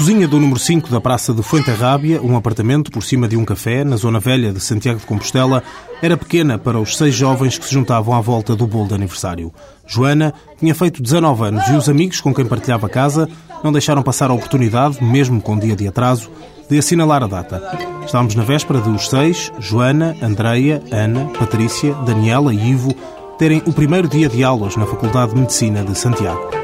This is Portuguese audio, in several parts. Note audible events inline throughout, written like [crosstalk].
cozinha do número 5 da Praça de Fuenterrábia, um apartamento por cima de um café, na zona velha de Santiago de Compostela, era pequena para os seis jovens que se juntavam à volta do bolo de aniversário. Joana tinha feito 19 anos e os amigos com quem partilhava a casa não deixaram passar a oportunidade, mesmo com dia de atraso, de assinalar a data. Estávamos na véspera de os seis, Joana, Andreia, Ana, Patrícia, Daniela e Ivo, terem o primeiro dia de aulas na Faculdade de Medicina de Santiago.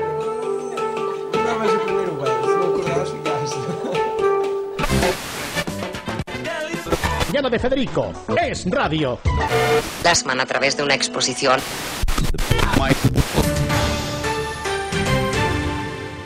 De Federico. Es radio. plasman a través de una exposición.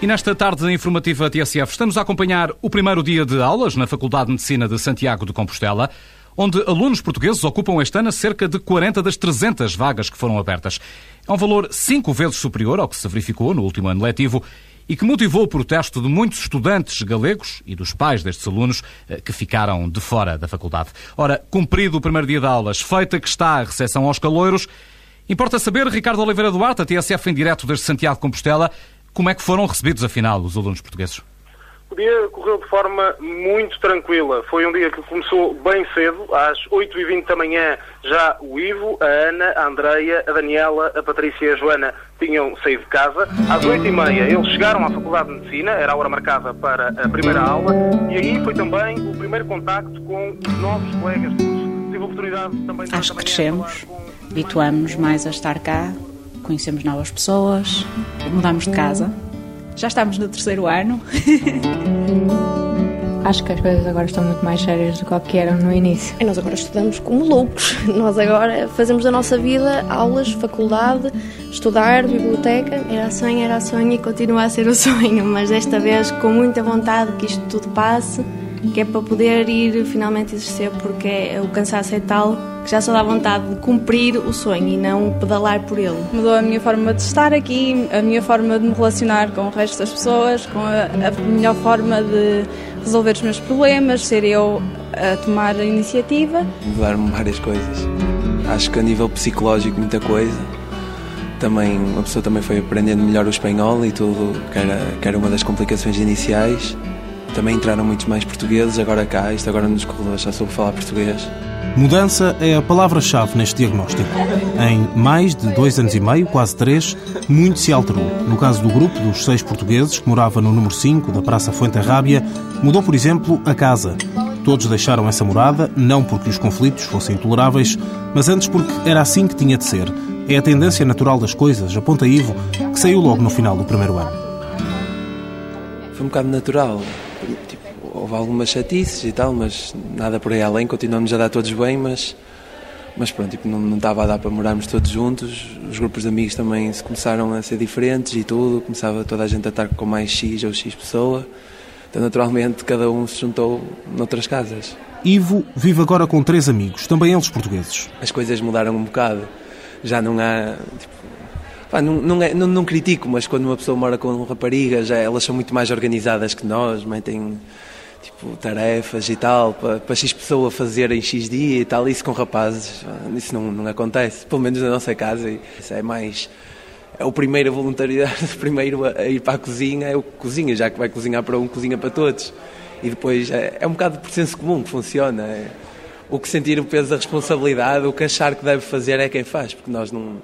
E nesta tarde informativa TSF estamos a acompanhar o primeiro dia de aulas na Faculdade de Medicina de Santiago de Compostela, onde alunos portugueses ocupam este ano cerca de 40 das 300 vagas que foram abertas. É um valor cinco vezes superior ao que se verificou no último ano letivo e que motivou o protesto de muitos estudantes galegos e dos pais destes alunos eh, que ficaram de fora da faculdade. Ora, cumprido o primeiro dia de aulas, feita que está a recepção aos caloiros, importa saber, Ricardo Oliveira Duarte, a TSF em direto desde Santiago de Compostela, como é que foram recebidos, afinal, os alunos portugueses? O dia correu de forma muito tranquila. Foi um dia que começou bem cedo, às 8h20 da manhã já o Ivo, a Ana, a Andreia, a Daniela, a Patrícia e a Joana tinham saído de casa. Às 8h30 eles chegaram à Faculdade de Medicina, era a hora marcada para a primeira aula, e aí foi também o primeiro contacto com os novos colegas de curso. Tive a oportunidade também de Acho que crescemos, habituamos-nos mais a estar cá, conhecemos novas pessoas, mudamos de casa. Já estamos no terceiro ano. [laughs] Acho que as coisas agora estão muito mais sérias do que eram no início. E nós agora estudamos como loucos. [laughs] Nós agora fazemos da nossa vida aulas, faculdade, estudar, biblioteca. Era sonho, era sonho e continua a ser o [laughs] sonho, mas desta vez com muita vontade que isto tudo passe, que é para poder ir finalmente exercer, porque é- o cansaço é tal que já só dá vontade de cumprir o sonho e não pedalar por ele. Mudou a minha forma de estar aqui, a minha forma de me relacionar com o resto das pessoas, com a, a melhor forma de resolver os meus problemas, ser eu a tomar a iniciativa. Mudaram-me várias coisas. Acho que a nível psicológico, muita coisa. Também, uma pessoa também foi aprendendo melhor o espanhol e tudo, que era, que era uma das complicações iniciais. Também entraram muitos mais portugueses agora cá, isto agora nos corredores já soube falar português. Mudança é a palavra-chave neste diagnóstico. Em mais de dois anos e meio, quase três, muito se alterou. No caso do grupo dos seis portugueses, que morava no número 5 da Praça Fuenterrábia, mudou, por exemplo, a casa. Todos deixaram essa morada, não porque os conflitos fossem intoleráveis, mas antes porque era assim que tinha de ser. É a tendência natural das coisas, aponta Ivo, que saiu logo no final do primeiro ano. Foi um bocado natural. Houve algumas chatices e tal, mas nada por aí além. Continuamos a dar todos bem, mas, mas pronto, tipo, não, não estava a dar para morarmos todos juntos. Os grupos de amigos também se começaram a ser diferentes e tudo. Começava toda a gente a estar com mais X ou X pessoa. Então, naturalmente, cada um se juntou noutras casas. Ivo vive agora com três amigos, também eles portugueses. As coisas mudaram um bocado. Já não há. Tipo, pá, não, não, é- não, não critico, mas quando uma pessoa mora com raparigas, elas são muito mais organizadas que nós, metem tipo, tarefas e tal, para, para X pessoa fazer em X dia e tal. Isso com rapazes, pá, isso não, não acontece, pelo menos na nossa casa. Isso é mais. É o primeiro a voluntariedade, [laughs] o primeiro a, ir para a cozinha, é o que cozinha, já que vai cozinhar para um, cozinha para todos. E depois é, é um bocado por senso comum que funciona. é o que sentir o peso da responsabilidade, o que achar que deve fazer é quem faz, porque nós não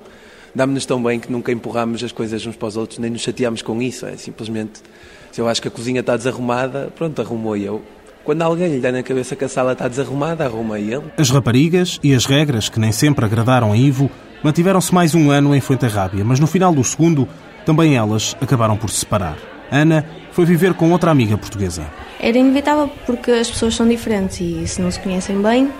damos-nos tão bem que nunca empurramos as coisas uns para os outros, nem nos chateamos com isso. É simplesmente, se eu acho que a cozinha está desarrumada, pronto, arrumou eu. Quando alguém lhe dá na cabeça que a sala está desarrumada, arruma ele. As raparigas e as regras, que nem sempre agradaram a Ivo, mantiveram-se mais um ano em Fuenterrábia, mas no final do segundo, também elas acabaram por se separar. Ana foi viver com outra amiga portuguesa. Era inevitável porque as pessoas são diferentes e se não se conhecem bem,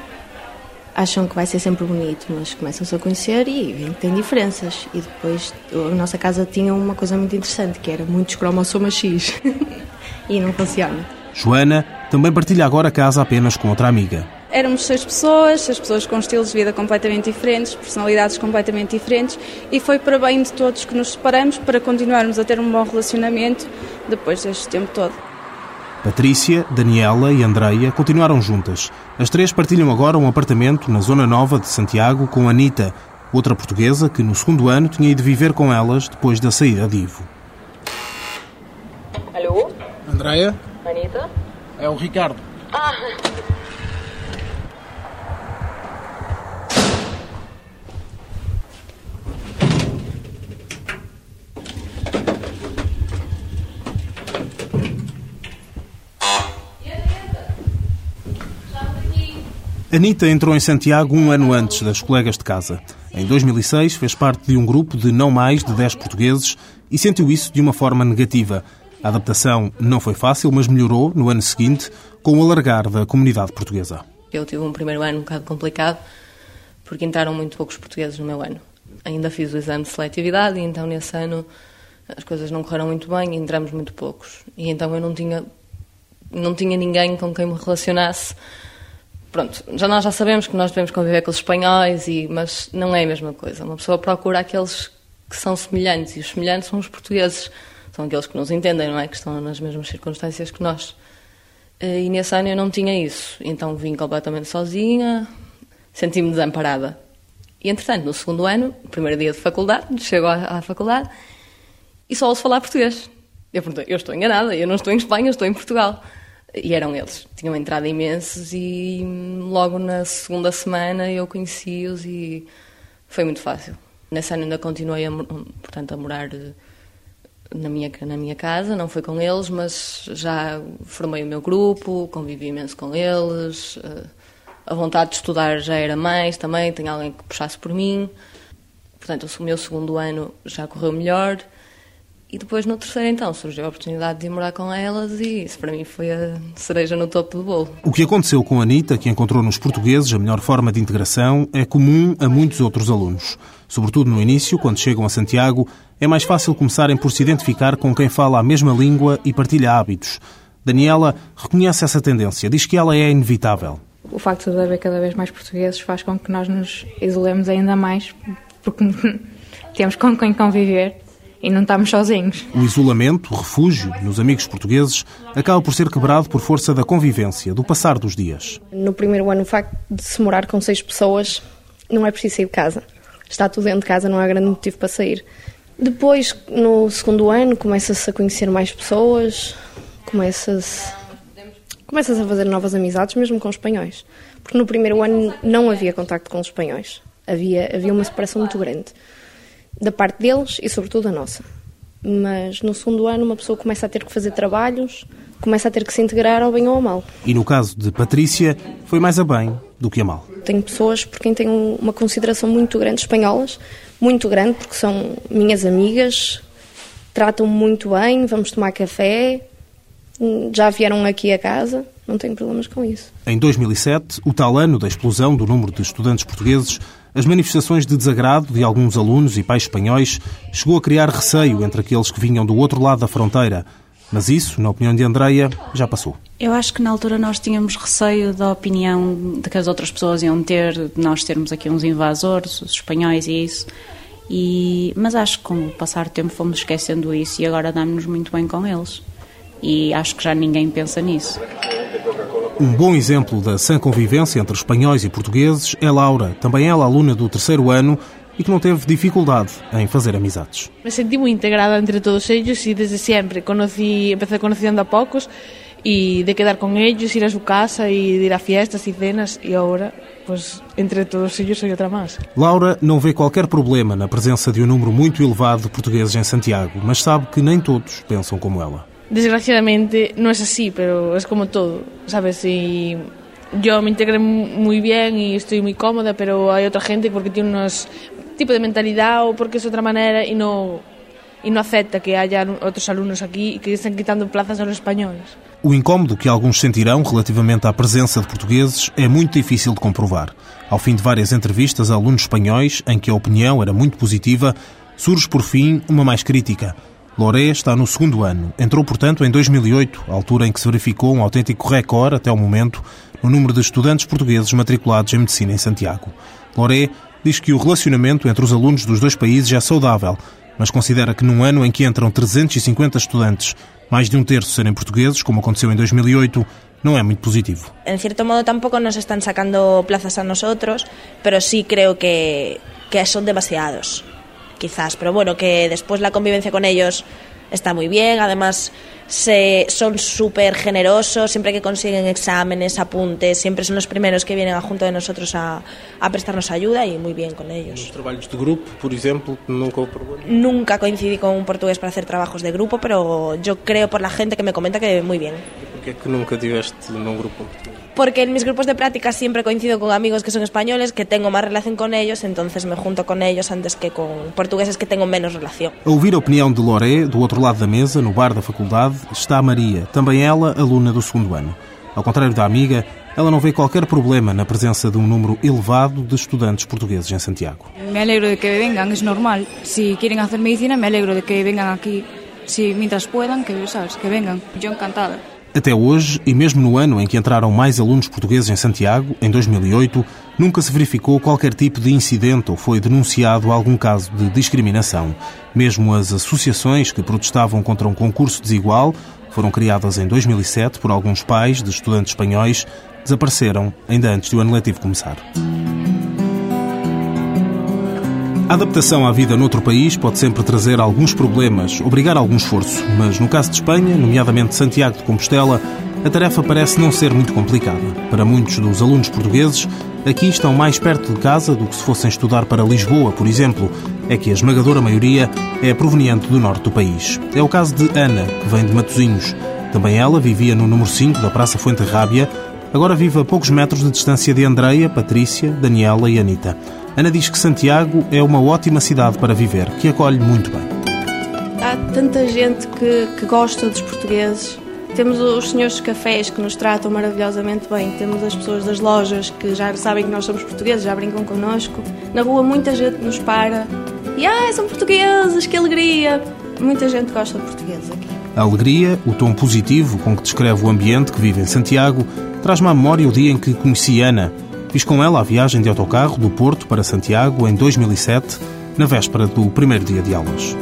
acham que vai ser sempre bonito, mas começam-se a conhecer e veem que tem diferenças. E depois a nossa casa tinha uma coisa muito interessante, que era muitos cromossomas X. [laughs] e não funciona. Joana também partilha agora a casa apenas com outra amiga. Éramos seis pessoas, seis pessoas com estilos de vida completamente diferentes, personalidades completamente diferentes e foi para bem de todos que nos separamos para continuarmos a ter um bom relacionamento depois deste tempo todo. Patrícia, Daniela e Andreia continuaram juntas. As três partilham agora um apartamento na Zona Nova de Santiago com Anita, outra portuguesa que no segundo ano tinha ido viver com elas depois da saída de Ivo. Alô? Andreia? Anitta? É o Ricardo. Ah, Anita entrou em Santiago um ano antes das colegas de casa. Em 2006 fez parte de um grupo de não mais de 10 portugueses e sentiu isso de uma forma negativa. A adaptação não foi fácil, mas melhorou no ano seguinte com o alargar da comunidade portuguesa. Eu tive um primeiro ano um bocado complicado porque entraram muito poucos portugueses no meu ano. Ainda fiz o exame de seletividade e então nesse ano as coisas não correram muito bem e entramos muito poucos. E então eu não tinha não tinha ninguém com quem me relacionasse pronto, já nós já sabemos que nós devemos conviver com os espanhóis, e, mas não é a mesma coisa. Uma pessoa procura aqueles que são semelhantes, e os semelhantes são os portugueses, são aqueles que nos entendem, não é? Que estão nas mesmas circunstâncias que nós. Eh, e nesse ano eu não tinha isso, então vim completamente sozinha, senti-me desamparada. E entretanto, no segundo ano, primeiro dia de faculdade, chego à, à faculdade e só ouço falar português. Eu eu estou enganada, eu não estou em Espanha, eu estou em Portugal. E eram eles. Tinham entrado imensos e logo na segunda semana eu conheci-os e foi muito fácil. Nesse ano ainda continuei, a, portanto, a morar eh, na minha, na minha casa, não foi com eles, mas já formei o meu grupo, convivi imenso com eles. Eh, a vontade de estudar já era mais também, tinha alguém que puxasse por mim. Portanto, o meu segundo ano já correu melhor. E depois no terceiro então surgiu a oportunidade de ir morar com elas e isso para mim foi a cereja no topo do bolo. O que aconteceu com a Anitta, que encontrou nos portugueses a melhor forma de integração, é comum a muitos outros alunos. Sobretudo no início, quando chegam a Santiago, é mais fácil começarem por se identificar com quem fala a mesma língua e partilha hábitos. Daniela reconhece essa tendência, diz que ela é inevitável. O facto de haver cada vez mais portugueses faz com que nós nos isolemos ainda mais, porque [laughs] temos com quem conviver e não estamos sozinhos. O isolamento, o refúgio nos amigos portugueses, acaba por ser quebrado por força da convivência, do passar dos dias. No primeiro ano, o facto de se morar com seis pessoas, não é preciso sair de casa. Está tudo dentro de casa, não há grande motivo para sair. Depois, no segundo ano, começa-se a conhecer mais pessoas, começa-se começas a fazer novas amizades, mesmo com os espanhóis. Porque no primeiro ano não havia contacto com os espanhóis. Havia, havia uma separação muito grande da parte deles e, sobretudo, da nossa. Mas no segundo ano, uma pessoa começa a ter que fazer trabalhos, começa a ter que se integrar ao bem ou ao mal. E no caso de Patrícia, foi mais a bem do que a mal. Tenho pessoas por quem tenho uma consideração muito grande, espanholas, muito grande, porque são minhas amigas, tratam-me muito bem, vamos tomar café, já vieram aqui a casa, não tenho problemas com isso. Em 2007, o tal ano da explosão do número de estudantes portugueses, as manifestações de desagrado de alguns alunos e pais espanhóis chegou a criar receio entre aqueles que vinham do outro lado da fronteira. Mas isso, na opinião de Andreia, já passou. Eu acho que na altura nós tínhamos receio da opinião de que as outras pessoas iam ter, de nós termos aqui uns invasores, os espanhóis e isso. E, mas acho que com o passar do tempo fomos esquecendo isso e agora damos-nos muito bem com eles. E acho que já ninguém pensa nisso. Um bom exemplo da sã convivência entre espanhóis e portugueses é Laura, também ela aluna do terceiro ano e que não teve dificuldade em fazer amizades. Me senti muito integrada entre todos eles e desde sempre conocí, empecé conociendo a poucos e de quedar con ellos, ir a su casa e ir a fiestas e cenas e agora, pues, entre todos ellos soy outra máis. Laura não vê qualquer problema na presença de um número muito elevado de portugueses em Santiago, mas sabe que nem todos pensam como ela. Desgraciadamente no es así, pero es como todo, ¿sabes? Y yo me integré muy bien y estoy muy cómoda, pero hay otra gente porque tiene unos tipo de mentalidad o porque es otra manera y no e não acepta que haja outros alunos aqui que estão quitando plazas aos espanhóis. O incómodo que alguns sentirão relativamente à presença de portugueses é muito difícil de comprovar. Ao fim de várias entrevistas a alunos espanhóis, em que a opinião era muito positiva, surge por fim uma mais crítica. Loré está no segundo ano. Entrou, portanto, em 2008, altura em que se verificou um autêntico recorde, até o momento, no número de estudantes portugueses matriculados em medicina em Santiago. Loré diz que o relacionamento entre os alunos dos dois países é saudável, mas considera que num ano em que entram 350 estudantes, Mais de um terço serem portugueses, como aconteceu em 2008, não é muito positivo. En cierto modo tampoco nos están sacando plazas a nosotros, pero sí creo que, que son demasiados, quizás. Pero bueno, que después la convivencia con ellos está muy bien, además se, son súper generosos, siempre que consiguen exámenes, apuntes, siempre son los primeros que vienen a junto de nosotros a, a prestarnos ayuda y muy bien con ellos. Nos trabalhos de grupo, por exemplo, nunca? Nunca coincidí con un portugués para hacer trabajos de grupo, pero yo creo por la gente que me comenta que muy bien. Que é que nunca tiveste num grupo? Porque en mis grupos de práctica siempre coincido con amigos que son españoles, que tengo más relación con ellos, entonces me junto con ellos antes que con portugueses que tengo menos relación. A ouvir a opinião de Loré, do outro lado da mesa, no bar da faculdade, está a Maria, também ela aluna do segundo ano. Ao contrário da amiga, ela não vê qualquer problema na presença de um número elevado de estudantes portugueses em Santiago. Me alegro de que vengan, es normal. Si quieren hacer medicina, me alegro de que vengan aquí. Si mientras puedan, que sabes, que vengan. Yo encantada. Até hoje, e mesmo no ano em que entraram mais alunos portugueses em Santiago, em 2008, nunca se verificou qualquer tipo de incidente ou foi denunciado algum caso de discriminação. Mesmo as associações que protestavam contra um concurso desigual, foram criadas em 2007 por alguns pais de estudantes espanhóis, desapareceram ainda antes do ano letivo começar. A adaptação à vida noutro país pode sempre trazer alguns problemas, obrigar algum esforço, mas no caso de Espanha, nomeadamente Santiago de Compostela, a tarefa parece não ser muito complicada. Para muitos dos alunos portugueses, aqui estão mais perto de casa do que se fossem estudar para Lisboa, por exemplo. É que a esmagadora maioria é proveniente do norte do país. É o caso de Ana, que vem de Matosinhos. Também ela vivia no número 5 da Praça Fuente Rábia, agora vive a poucos metros de distância de Andreia, Patrícia, Daniela e Anita. Ana diz que Santiago é uma ótima cidade para viver, que acolhe muito bem. Há tanta gente que, que gosta dos portugueses. Temos os senhores de cafés que nos tratam maravilhosamente bem. Temos as pessoas das lojas que já sabem que nós somos portugueses, já brincam connosco. Na rua muita gente nos para. E ai, são portugueses, que alegria! Muita gente gosta de portugueses aqui. A alegria, o tom positivo com que descreve o ambiente que vive em Santiago, traz-me à memória o dia em que conheci Ana. Fiz com ela a viagem de autocarro do Porto para Santiago em 2007, na véspera do primeiro dia de aulas.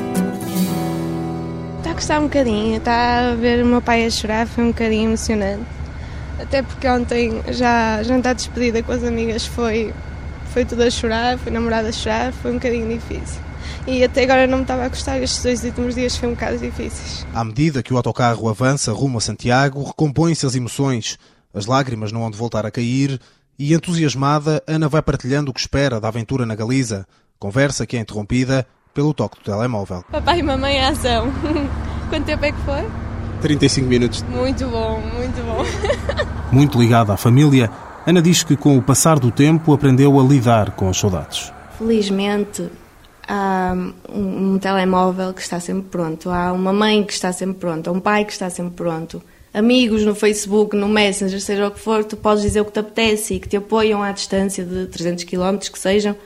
Está a gostar um bocadinho, está a ver o meu pai a chorar, foi um bocadinho emocionante. Até porque ontem já, já está despedida com as amigas, foi, foi tudo a chorar, foi namorada a chorar, foi um bocadinho difícil. E até agora não me estava a gostar, estes dois últimos dias foi um bocado difíceis. À medida que o autocarro avança rumo a Santiago, recompõem-se as emoções. As lágrimas não hão de voltar a cair e, entusiasmada, Ana vai partilhando o que espera da aventura na Galiza. Conversa que é interrompida pelo toque do telemóvel. Papai e mamãe em ação. [laughs] Quanto tempo é que foi? 35 minutos. Muito bom, muito bom. [laughs] Muito ligada à família, Ana diz que com o passar do tempo aprendeu a lidar com as saudades. Felizmente, há um, um telemóvel que está sempre pronto, há uma mãe que está sempre pronta, um pai que está sempre pronto, amigos no Facebook, no Messenger, seja o que for, tu podes dizer o que te apetece e que te apoiam à distância de 300 km que sejam,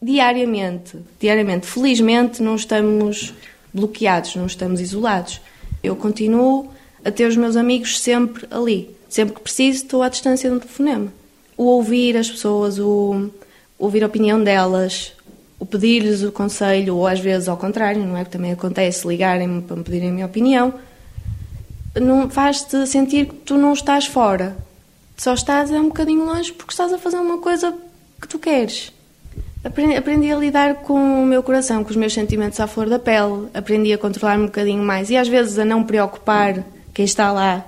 diariamente. Diariamente. Felizmente não estamos bloqueados, não estamos isolados. Eu continuo a ter os meus amigos sempre ali. Sempre que preciso, estou à distância de um telefonema. O ouvir as pessoas, o ouvir a opinião delas, o pedir-lhes o conselho, ou às vezes ao contrário, não é? Que também acontece ligarem-me para me pedirem a minha opinião, faz-te sentir que tu não estás fora. Só estás é um bocadinho longe porque estás a fazer uma coisa que tu queres. Aprendi, aprendi, a lidar com o meu coração, com os meus sentimentos à flor da pele. Aprendi a controlar-me um bocadinho mais e às vezes a não preocupar quem está lá.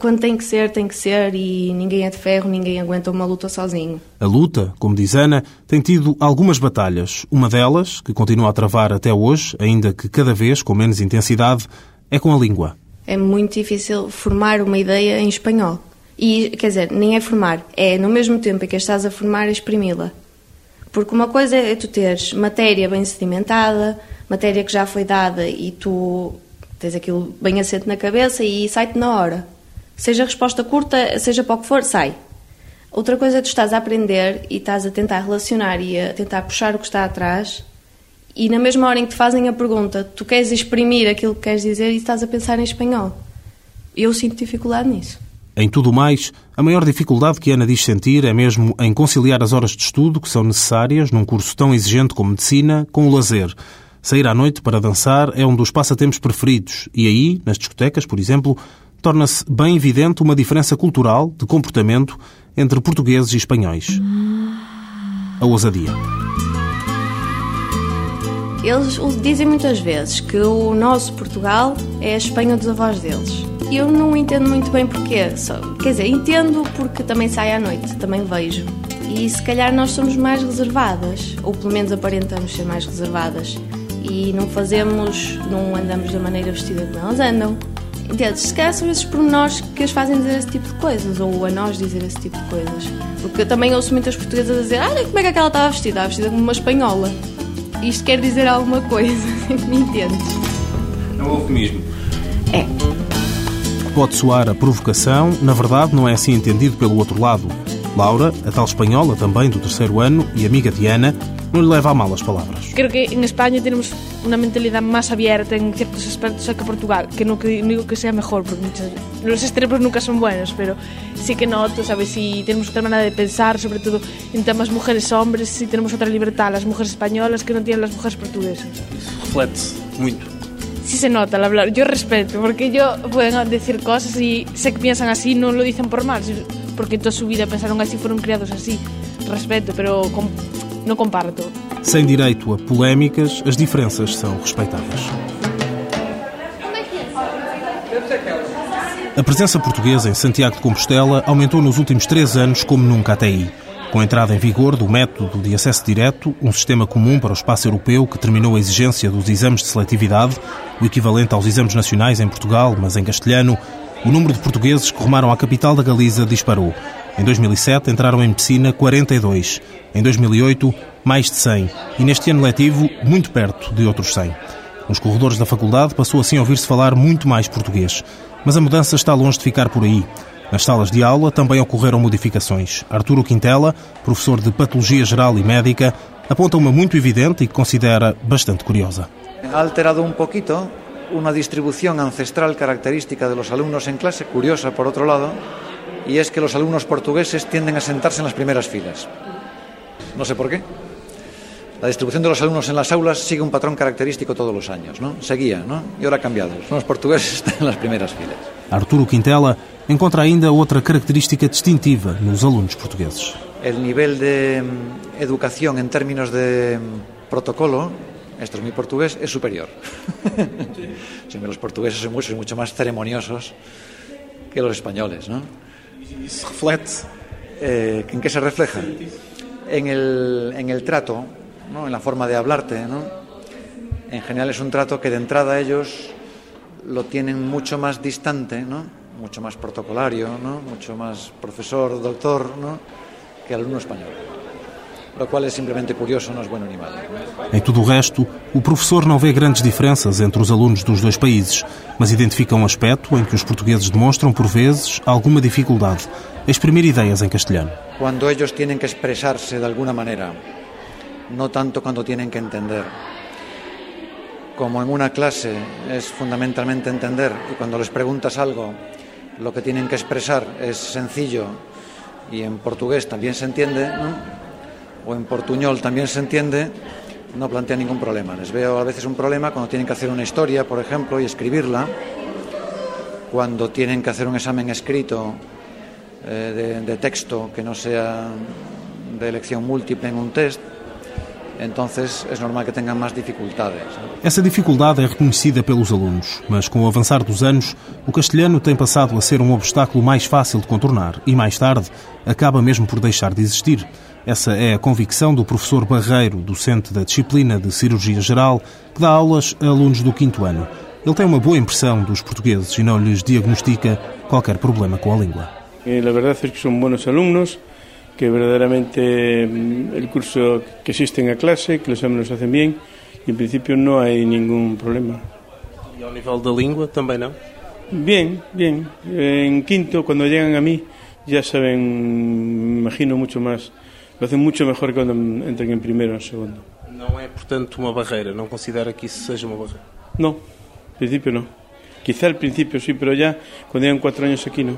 Quando tem que ser, tem que ser e ninguém é de ferro, ninguém aguenta uma luta sozinho. A luta, como diz Ana, tem tido algumas batalhas. Uma delas, que continua a travar até hoje, ainda que cada vez com menos intensidade, é com a língua. É muito difícil formar uma ideia em espanhol. E, quer dizer, nem é formar, é no mesmo tempo em que estás a formar, exprimi-la. Porque uma coisa é tu teres matéria bem sedimentada, matéria que já foi dada e tu tens aquilo bem assente na cabeça e sai-te na hora. Seja resposta curta, seja para o que for, sai. Outra coisa é tu estás a aprender e estás a tentar relacionar e a tentar puxar o que está atrás e na mesma hora em que te fazem a pergunta, tu queres exprimir aquilo que queres dizer e estás a pensar em espanhol. Eu sinto dificuldade nisso. Em tudo mais, a maior dificuldade que Ana diz sentir é mesmo em conciliar as horas de estudo que são necessárias num curso tão exigente como medicina com o lazer. Sair à noite para dançar é um dos passatempos preferidos e aí, nas discotecas, por exemplo, torna-se bem evidente uma diferença cultural, de comportamento, entre portugueses e espanhóis. A ousadia. Eles dizem muitas vezes que o nosso Portugal é a Espanha dos avós deles. Eu não entendo muito bem porquê. Só, quer dizer, entendo porque também sai à noite, também vejo. E se calhar nós somos mais reservadas, ou pelo menos aparentamos ser mais reservadas. E não fazemos, não andamos da maneira vestida como elas andam. Entendes? Se calhar são esses pormenores que as fazem dizer esse tipo de coisas, ou a nós dizer esse tipo de coisas. Porque eu também ouço muitas portuguesas a dizer: Olha como é que aquela estava vestida? Estava vestida como uma espanhola. Isto quer dizer alguma coisa, [laughs] me entendes? É um eufemismo. É. Pode soar a provocação, na verdade não é assim entendido pelo outro lado. Laura, a tal espanhola também do terceiro ano e amiga de Ana, não lhe leva a mal as palavras. Creo que en España tenemos una mentalidad más abierta en ciertos aspectos que Portugal, que no, que, no digo que sea mejor, porque muchas, los extremos nunca son buenos, pero sí que noto, ¿sabes? Si tenemos otra manera de pensar, sobre todo en temas mujeres-hombres, si tenemos otra libertad, las mujeres españolas que no tienen las mujeres portuguesas. Reflete-se muito. Sí se nota al hablar, yo respeto, porque yo pueden decir cosas y sé que piensan así, no lo dicen por mal, porque toda su vida pensaron así, fueron criados así. Respeto, pero com, não comparto. Sem direito a polémicas, as diferenças são respeitadas. A presença portuguesa em Santiago de Compostela aumentou nos últimos três anos como nunca até aí. Com a entrada em vigor do método de acesso direto, um sistema comum para o espaço europeu que terminou a exigência dos exames de seletividade, o equivalente aos exames nacionais em Portugal, mas em castelhano, o número de portugueses que rumaram à capital da Galiza disparou. Em 2007 entraram em medicina 42, em 2008 mais de 100 e neste ano letivo muito perto de outros 100. Nos corredores da faculdade passou assim a ouvir-se falar muito mais português, mas a mudança está longe de ficar por aí. Nas salas de aula também ocorreram modificações. Arturo Quintela, professor de Patologia Geral e Médica, aponta uma muito evidente e que considera bastante curiosa. Ha alterado un poquito una distribución ancestral característica de los en clase, curiosa por otro lado, y es que los alumnos portugueses tienden a sentarse en las primeras filas. No sé por qué. La distribución de los alumnos en las aulas sigue un patrón característico todos los años, ¿no? Seguía, ¿no? Y ahora ha cambiado. Los portugueses están en las primeras filas. Arturo Quintela encontra ainda outra característica distintiva nos alunos portugueses. El nivel de mm, educación en términos de mm, protocolo, esto es mi portugués, es superior. [laughs] Sí, los portugueses son mucho, mucho más ceremoniosos que los españoles, ¿no? ¿Y se? Eh, ¿En qué se refleja? En el, en el trato, ¿no? en la forma de hablarte. ¿no? En general es un trato que de entrada ellos lo tienen mucho más distante, ¿no? mucho más protocolario, ¿no? mucho más profesor, doctor, ¿no? que alumno español. Lo cual é simplesmente curioso, não é bueno nem malo. Em tudo o resto, o professor não vê grandes diferenças entre os alunos dos dois países, mas identifica um aspecto em que os portugueses demonstram, por vezes, alguma dificuldade a exprimir ideias em castelhano. Quando eles têm que expressar-se de alguma maneira, não tanto quando têm que entender. Como en una clase es fundamentalmente entender y cuando les preguntas algo, lo que tienen que expresar es sencillo y en portugués también se entiende, ¿no? O en portuñol también se entiende, no plantea ningún problema. Les veo a veces un problema cuando tienen que hacer una historia, por ejemplo, y escribirla, cuando tienen que hacer un examen escrito eh, de, de texto que no sea de elección múltiple en un test, entonces es normal que tengan más dificultades. Essa dificuldade é reconhecida pelos alunos, mas com o avançar dos anos, o castelhano tem passado a ser um obstáculo mais fácil de contornar e, mais tarde, acaba mesmo por deixar de existir. Essa é a convicção do professor Barreiro, docente da disciplina de Cirurgia Geral, que dá aulas a alunos do quinto ano. Ele tem uma boa impressão dos portugueses e não lhes diagnostica qualquer problema com a língua. Eh, la verdad es que son buenos alumnos, que verdaderamente mm, el curso que existe en la clase, que los exámenes hacen bien y en principio no hay ningún problema. ¿Y ao nivel da língua também não? Bien, bien. En quinto, cuando llegan a mí, ya saben, me imagino, mucho más. Lo hacen mucho mejor que cuando entran en primero o en segundo. Não é, portanto, uma barreira? Não considera que isso seja uma barreira? No, al principio no. Quizá al principio sí, pero ya cuando llegan cuatro años aquí no.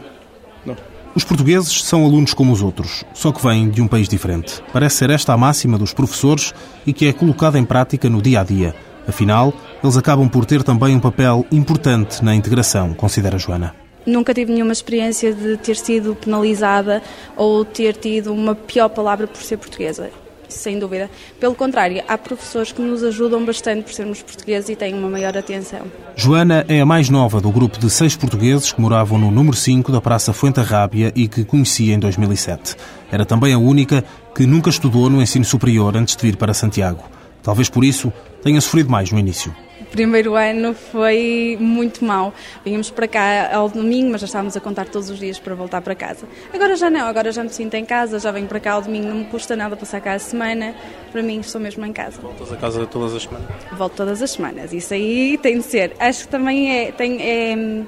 No. Os portugueses são alunos como os outros, só que vêm de um país diferente. Parece ser esta a máxima dos professores e que é colocada em prática no dia a dia. Afinal, eles acabam por ter também um papel importante na integração, considera Joana. Nunca tive nenhuma experiência de ter sido penalizada ou ter tido uma pior palavra por ser portuguesa. Sem dúvida. Pelo contrário, há professores que nos ajudam bastante por sermos portugueses e têm uma maior atenção. Joana é a mais nova do grupo de seis portugueses que moravam no número 5 da Praça Fuenterrábia e que conhecia em 2007. Era também a única que nunca estudou no ensino superior antes de vir para Santiago. Talvez por isso tenha sofrido mais no início. Primeiro ano foi muito mau. Vínhamos para cá ao domingo, mas já estávamos a contar todos os dias para voltar para casa. Agora já não, agora já me sinto em casa, já venho para cá ao domingo, não me custa nada passar cá a semana. Para mim, estou mesmo em casa. Voltas a casa todas as semanas? Volto todas as semanas, isso aí tem de ser. Acho que também é. Tem, é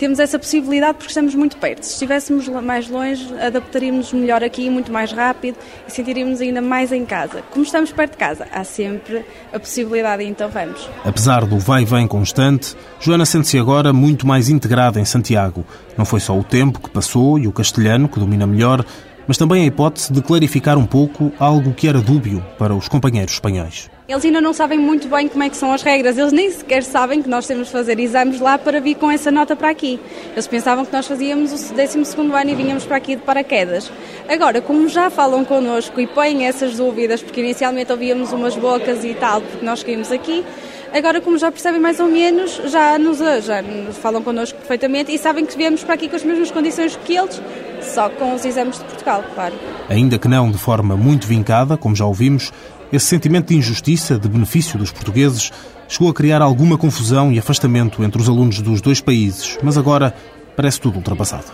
temos essa possibilidade porque estamos muito perto. Se estivéssemos mais longe, adaptaríamos melhor aqui, muito mais rápido e sentiríamos ainda mais em casa. Como estamos perto de casa, há sempre a possibilidade então vamos. Apesar do vai e vem constante, Joana sente-se agora muito mais integrada em Santiago. Não foi só o tempo que passou e o castelhano que domina melhor, mas também a hipótese de clarificar um pouco algo que era dúbio para os companheiros espanhóis. Eles ainda não sabem muito bem como é que são as regras, eles nem sequer sabem que nós temos de fazer exames lá para vir com essa nota para aqui. Eles pensavam que nós fazíamos o 12 ano e vinhamos para aqui de paraquedas. Agora, como já falam connosco e põem essas dúvidas, porque inicialmente ouvíamos umas bocas e tal, porque nós caímos aqui, Agora, como já percebem mais ou menos, já nos, já nos falam connosco perfeitamente e sabem que viemos para aqui com as mesmas condições que eles, só com os exames de Portugal, claro. Ainda que não de forma muito vincada, como já ouvimos, esse sentimento de injustiça, de benefício dos portugueses, chegou a criar alguma confusão e afastamento entre os alunos dos dois países, mas agora parece tudo ultrapassado.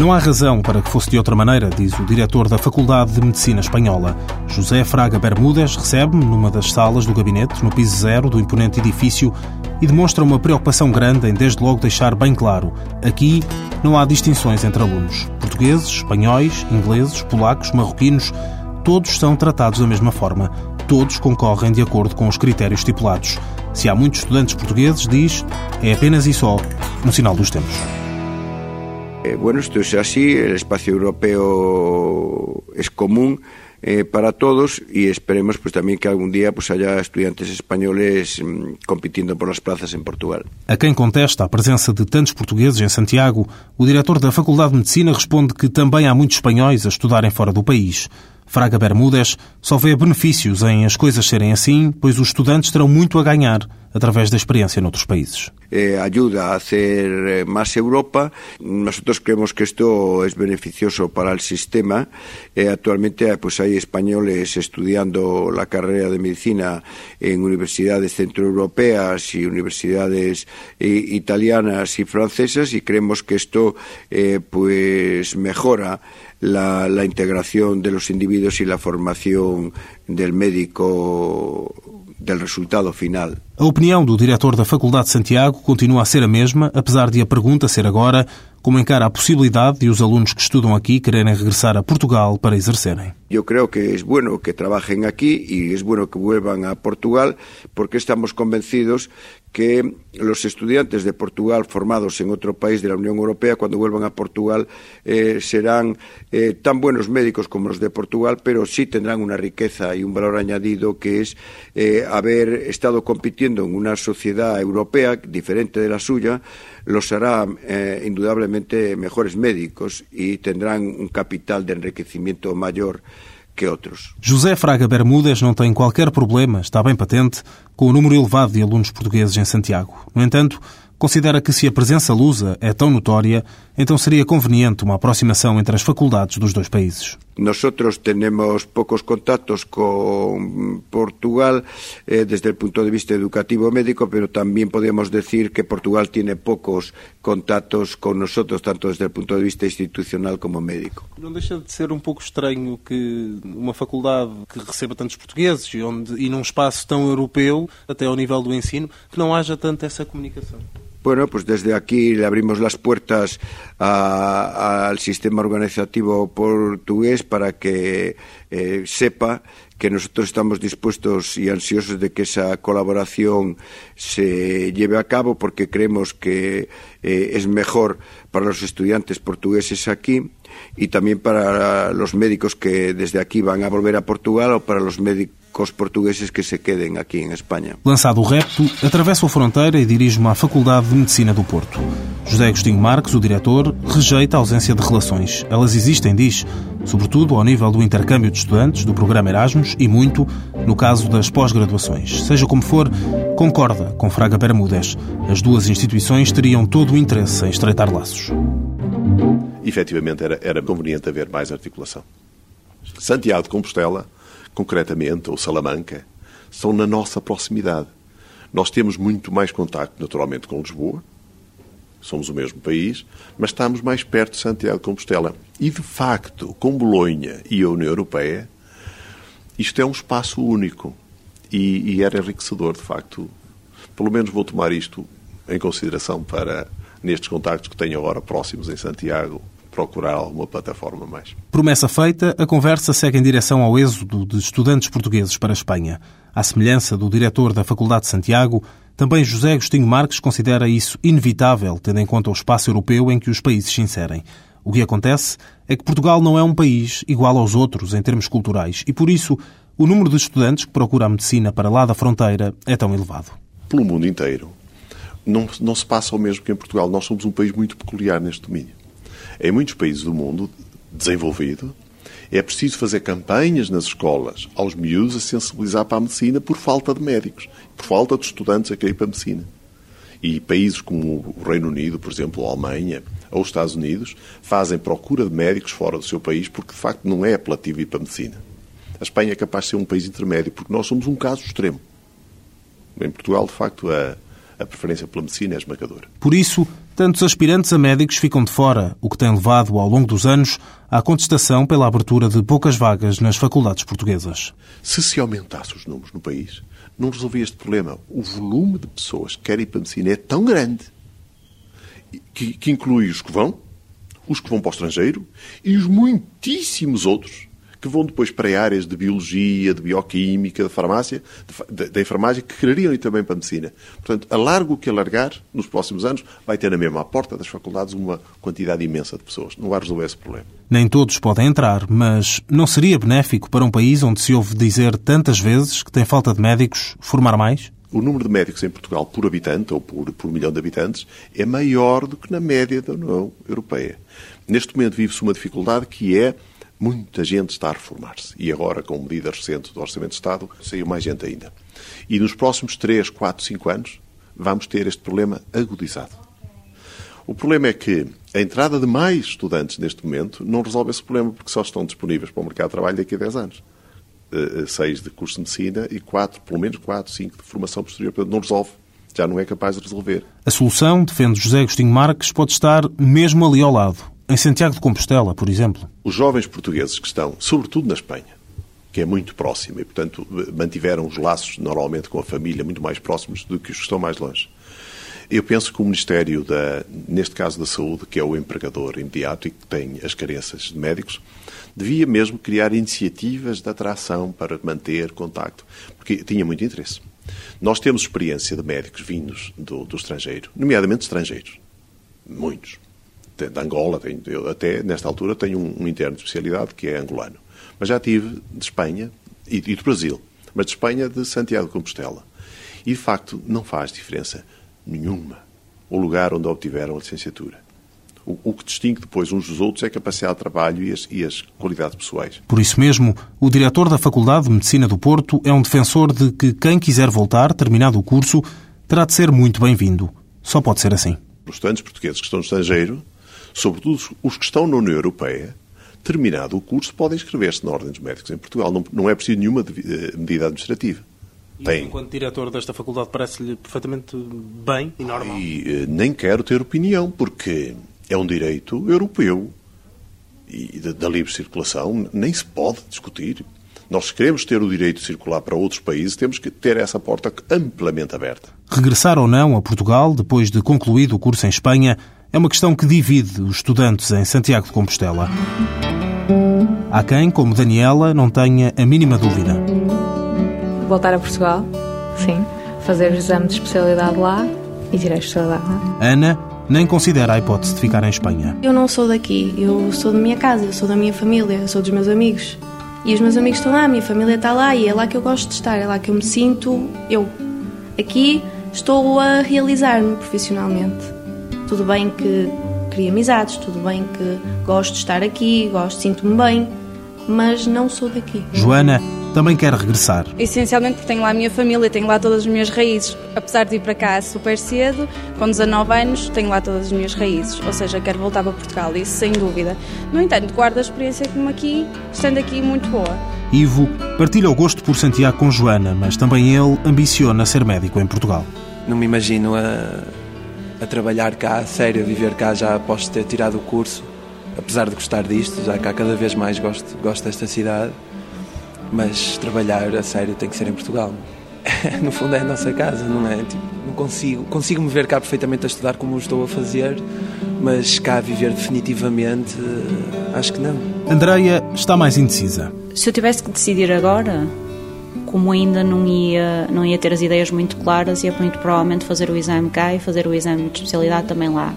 Não há razão para que fosse de outra maneira, diz o diretor da Faculdade de Medicina Espanhola. José Fraga Bermúdez recebe-me numa das salas do gabinete, no piso zero do imponente edifício, e demonstra uma preocupação grande em desde logo deixar bem claro: aqui não há distinções entre alunos. Portugueses, espanhóis, ingleses, polacos, marroquinos, todos são tratados da mesma forma. Todos concorrem de acordo com os critérios estipulados. Se há muitos estudantes portugueses, diz, é apenas e só no sinal dos tempos. Eh, bueno, esto es así, el espacio europeo es común eh, para todos y esperemos pues también que algún día pues haya estudiantes españoles mm, compitiendo por las plazas en Portugal. A quem contesta a presença de tantos portugueses em Santiago, o diretor da Faculdade de Medicina responde que também há muitos espanhóis a estudarem fora do país. Fraga Bermúdez só vê benefícios em as coisas serem assim, pois os estudantes terão muito a ganhar através da experiência noutros países. Eh, ayuda a hacer eh, más Europa. Nosotros creemos que esto es beneficioso para el sistema. Eh, actualmente pues hay españoles estudiando la carrera de medicina en universidades centroeuropeas y universidades italianas y francesas y creemos que esto pues mejora la, la, integración de los individuos y la formación del médico del resultado final. A opinião do diretor da Faculdade de Santiago continua a ser a mesma, apesar de a pergunta ser agora como encara a possibilidade de os alunos que estudam aqui quererem regressar a Portugal para exercerem. Eu creo que é bueno que trabalhem aqui e é bueno que vuelvan a Portugal porque estamos convencidos que los estudiantes de Portugal formados en otro país de la Unión Europea, cuando vuelvan a Portugal, eh, serán eh, tan buenos médicos como los de Portugal, pero sí tendrán una riqueza y un valor añadido que es eh, haber estado compitiendo en una sociedad europea diferente de la suya, los hará eh, indudablemente mejores médicos y tendrán un capital de enriquecimiento mayor que. José Fraga Bermudas não tem qualquer problema, está bem patente, com o número elevado de alunos portugueses em Santiago. No entanto, considera que se a presença lusa é tão notória, então seria conveniente uma aproximação entre as faculdades dos dois países. Nosotros tenemos pocos contactos con Portugal eh, desde el punto de vista educativo médico, pero también podemos decir que Portugal tiene pocos contactos con nosotros, tanto desde el punto de vista institucional como médico. Não deixa de ser um pouco estranho que uma faculdade que receba tantos portugueses e, onde, e num espaço tão europeu, até ao nível do ensino, que não haja tanto essa comunicação. Bueno, pues desde aquí le abrimos las puertas al sistema organizativo portugués para que eh, sepa que nosotros estamos dispuestos y ansiosos de que esa colaboración se lleve a cabo porque creemos que eh, es mejor para los estudiantes portugueses aquí y también para los médicos que desde aquí van a volver a Portugal o para los médicos cos portugueses que se queden aquí en España. Lançado o repto, atravesso a fronteira e dirijo-me à Faculdade de Medicina do Porto. José Agostinho Marques, o diretor, rejeita a ausência de relações. Elas existem, diz, sobretudo ao nível do intercâmbio de estudantes, do programa Erasmus e muito no caso das pós-graduações. Seja como for, concorda com Fraga Bermúdez. As duas instituições teriam todo o interesse em estreitar laços. Efetivamente, era, era conveniente haver mais articulação. Santiago de Compostela, concretamente, ou Salamanca, são na nossa proximidade. Nós temos muito mais contacto, naturalmente, com Lisboa, somos o mesmo país, mas estamos mais perto de Santiago de Compostela. E, de facto, com Bolonha e a União Europeia, isto é um espaço único e, e era enriquecedor, de facto. Pelo menos vou tomar isto em consideração para, nestes contactos que tenho agora próximos em Santiago, procurar alguma plataforma mais. Promessa feita, a conversa segue em direção ao êxodo de estudantes portugueses para a Espanha. À semelhança do diretor da Faculdade de Santiago, também José Agostinho Marques considera isso inevitável, tendo em conta o espaço europeu em que os países se inserem. O que acontece é que Portugal não é um país igual aos outros em termos culturais e, por isso, o número de estudantes que procura a medicina para lá da fronteira é tão elevado. Pelo mundo inteiro, não, não se passa o mesmo que em Portugal. Nós somos um país muito peculiar neste domínio. Em muitos países do mundo desenvolvido, é preciso fazer campanhas nas escolas aos miúdos a sensibilizar para a medicina por falta de médicos, por falta de estudantes a querer para a medicina. E países como o Reino Unido, por exemplo, a Alemanha ou os Estados Unidos, fazem procura de médicos fora do seu país porque, de facto, não é apelativo ir para a medicina. A Espanha é capaz de ser um país intermédio porque nós somos um caso extremo. Em Portugal, de facto, a, a preferência pela medicina é esmagadora. Por isso, tantos aspirantes a médicos ficam de fora, o que tem levado, ao longo dos anos, à contestação pela abertura de poucas vagas nas faculdades portuguesas. Se se aumentasse os números no país, não resolvia este problema. O volume de pessoas que querem ir para a medicina é tão grande que, que inclui os que vão, os que vão para o estrangeiro e os muitíssimos outros que vão depois para áreas de biologia, de bioquímica, de farmácia, da enfermagem, que quereriam ir também para a medicina. Portanto, alargo o que alargar, nos próximos anos, vai ter na mesma porta das faculdades uma quantidade imensa de pessoas. Não vai resolver esse problema. Nem todos podem entrar, mas não seria benéfico para um país onde se ouve dizer tantas vezes que tem falta de médicos formar mais? O número de médicos em Portugal por habitante, ou por, por milhão de habitantes, é maior do que na média da União Europeia. Neste momento vive-se uma dificuldade que é Muita gente está a reformar-se. E agora, com medidas recentes do Orçamento de Estado, saiu mais gente ainda. E nos próximos 3, 4, 5 anos, vamos ter este problema agudizado. O problema é que a entrada de mais estudantes neste momento não resolve esse problema, porque só estão disponíveis para o mercado de trabalho daqui a 10 anos. Eh, seis de curso de medicina e quatro, pelo menos quatro, cinco de formação posterior. Portanto, não resolve. Já não é capaz de resolver. A solução, defende José Agostinho Marques, pode estar mesmo ali ao lado em Santiago de Compostela, por exemplo? Os jovens portugueses que estão, sobretudo na Espanha, que é muito próxima e, portanto, mantiveram os laços normalmente com a família muito mais próximos do que os que estão mais longe. Eu penso que o Ministério, da, neste caso da Saúde, que é o empregador imediato e que tem as carências de médicos, devia mesmo criar iniciativas de atração para manter contacto, porque tinha muito interesse. Nós temos experiência de médicos vindos do, do estrangeiro, nomeadamente estrangeiros, muitos de Angola, tenho, eu até nesta altura tenho um, um, interno de especialidade que é angolano. Mas já tive de Espanha e, e do Brasil, mas de Espanha de Santiago de Compostela. E de facto não faz diferença nenhuma o lugar onde obtiveram a licenciatura. O, o, que distingue depois uns dos outros é a capacidade de trabalho e as, e as qualidades pessoais. Por isso mesmo, o diretor da Faculdade de Medicina do Porto é um defensor de que quem quiser voltar, terminado o curso, terá de ser muito bem-vindo. Só pode ser assim. Os estudantes portugueses que estão no estrangeiro sobretudo os que estão na União Europeia, terminado o curso, podem inscrever-se na Ordem dos Médicos em Portugal. Não, não é preciso nenhuma eh, medida administrativa. E Tem. enquanto diretor desta faculdade parece-lhe perfeitamente bem e normal? E, eh, nem quero ter opinião, porque é um direito europeu e da, da livre circulação nem se pode discutir. Nós queremos ter o direito de circular para outros países, temos que ter essa porta amplamente aberta. Regressar ou não a Portugal, depois de concluído o curso em Espanha, é uma questão que divide os estudantes em Santiago de Compostela. Há quem, como Daniela, não tenha a mínima dúvida. Voltar a Portugal, sim. Fazer o exame de especialidade lá e tirar a especialidade lá. Ana nem considera a hipótese de ficar em Espanha. Eu não sou daqui, eu sou da minha casa, eu sou da minha família, eu sou dos meus amigos. E os meus amigos estão lá, a minha família está lá e é lá que eu gosto de estar, é lá que eu me sinto eu. Aqui estou a realizar-me profissionalmente. Tudo bem que crio amizades, tudo bem que gosto de estar aqui, gosto, sinto-me bem, mas não sou daqui. Joana também quer regressar. Essencialmente porque tenho lá a minha família, tenho lá todas as minhas raízes. Apesar de ir para cá super cedo, com 19 anos, tenho lá todas as minhas raízes. Ou seja, quero voltar para Portugal, isso sem dúvida. No entanto, guardo a experiência como aqui, estando aqui muito boa. Ivo partilha o gosto por Santiago com Joana, mas também ele ambiciona ser médico em Portugal. Não me imagino a, a trabalhar cá, a sério, a viver cá já após ter tirado o curso. Apesar de gostar disto, já cá cada vez mais gosto, gosto desta cidade mas trabalhar a sério tem que ser em Portugal. [laughs] no fundo é a nossa casa, não é? Tipo, não consigo, consigo me ver cá perfeitamente a estudar como estou a fazer, mas cá viver definitivamente, acho que não. Andreia está mais indecisa. Se eu tivesse que decidir agora, como ainda não ia, não ia ter as ideias muito claras, ia muito provavelmente fazer o exame cá e fazer o exame de especialidade também lá.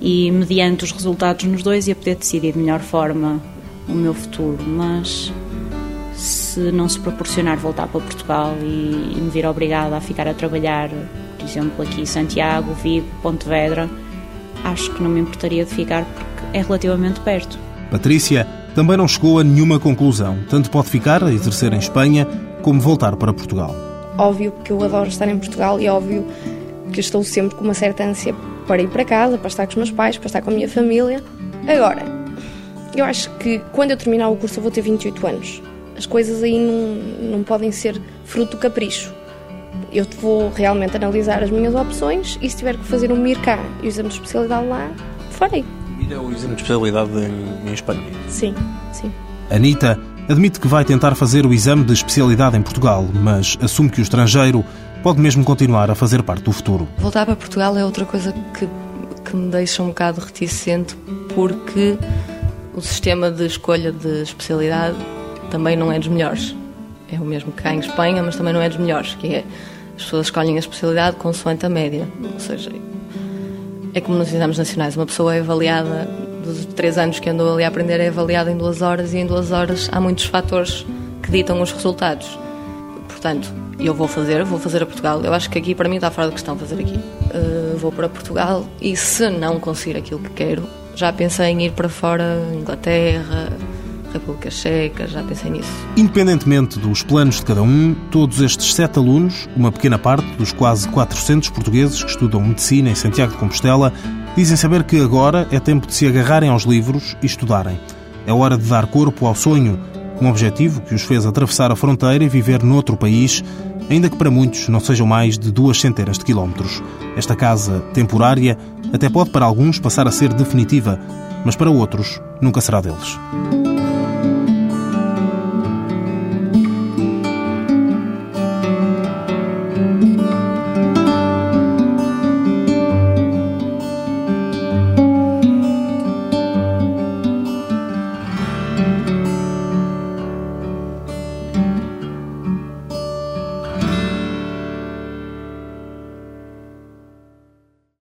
E mediante os resultados nos dois ia poder decidir de melhor forma o meu futuro, mas se não se proporcionar voltar para Portugal e, e me vir obrigada a ficar a trabalhar, por exemplo, aqui Santiago, Vigo, Pontevedra, acho que não me importaria de ficar porque é relativamente perto. Patrícia também não chegou a nenhuma conclusão. Tanto pode ficar a exercer em Espanha como voltar para Portugal. Óbvio que eu adoro estar em Portugal e óbvio que estou sempre com uma certa ânsia para ir para casa, para estar com os meus pais, para estar com a minha família. Agora, eu acho que quando eu terminar o curso eu vou ter 28 anos. As coisas aí não, não podem ser fruto do capricho. Eu vou realmente analisar as minhas opções e se tiver que fazer um MIRCA e o exame de especialidade lá, farei. Ir ao exame de especialidade em, em Espanha? Sim, sim. Anitta admite que vai tentar fazer o exame de especialidade em Portugal, mas assume que o estrangeiro pode mesmo continuar a fazer parte do futuro. Voltar para Portugal é outra coisa que, que me deixa um bocado reticente, porque o sistema de escolha de especialidade também não é dos melhores. É o mesmo que cá em Espanha, mas também não é dos melhores, que é as pessoas escolhem a especialidade consoante a média. Ou seja, é como nos exames nacionais, uma pessoa é avaliada dos três anos que andou ali a aprender é avaliada em duas horas e em duas horas há muitos fatores que ditam os resultados. Portanto, eu vou fazer, vou fazer a Portugal. Eu acho que aqui para mim está fora de questão fazer aqui. Uh, vou para Portugal e se não conseguir aquilo que quero, já pensei em ir para fora, Inglaterra, República Checa, já pensei nisso. Independentemente dos planos de cada um, todos estes sete alunos, uma pequena parte dos quase 400 portugueses que estudam medicina em Santiago de Compostela, dizem saber que agora é tempo de se agarrarem aos livros e estudarem. É hora de dar corpo ao sonho, um objetivo que os fez atravessar a fronteira e viver noutro país, ainda que para muitos não sejam mais de duas centenas de quilómetros. Esta casa temporária até pode para alguns passar a ser definitiva, mas para outros nunca será deles.